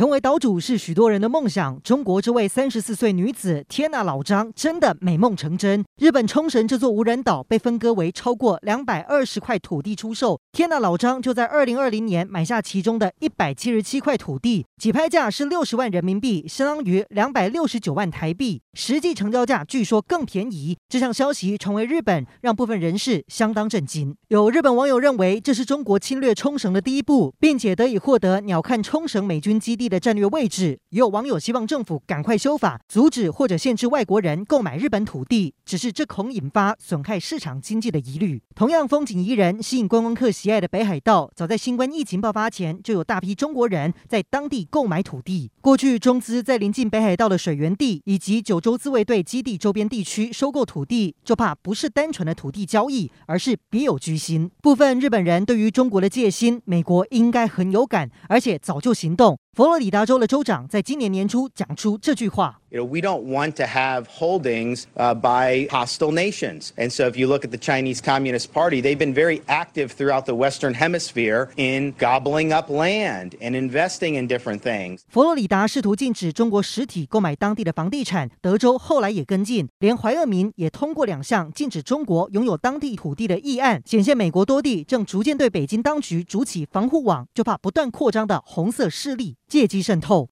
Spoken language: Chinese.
成为岛主是许多人的梦想。中国这位三十四岁女子天呐，老张真的美梦成真。日本冲绳这座无人岛被分割为超过两百二十块土地出售，天呐，老张就在二零二零年买下其中的一百七十七块土地，起拍价是六十万人民币，相当于两百六十九万台币，实际成交价据说更便宜。这项消息传为日本，让部分人士相当震惊。有日本网友认为这是中国侵略冲绳的第一步，并且得以获得鸟瞰冲绳美军基地。的战略位置，也有网友希望政府赶快修法，阻止或者限制外国人购买日本土地。只是这恐引发损害市场经济的疑虑。同样风景宜人、吸引观光客喜爱的北海道，早在新冠疫情爆发前，就有大批中国人在当地购买土地。过去中资在临近北海道的水源地以及九州自卫队基地周边地区收购土地，就怕不是单纯的土地交易，而是别有居心。部分日本人对于中国的戒心，美国应该很有感，而且早就行动。佛罗里达州的州长在今年年初讲出这句话。You know, we don't want to have holdings uh, by hostile nations. And so if you look at the Chinese Communist Party, they've been very active throughout the Western Hemisphere in gobbling up land and investing in different things. 佛罗里达试图禁止中国实体购买当地的房地产，德州后来也跟进，连怀俄明也通过两项禁止中国拥有当地土地的议案，显现美国多地正逐渐对北京当局筑起防护网，就怕不断扩张的红色势力借机渗透。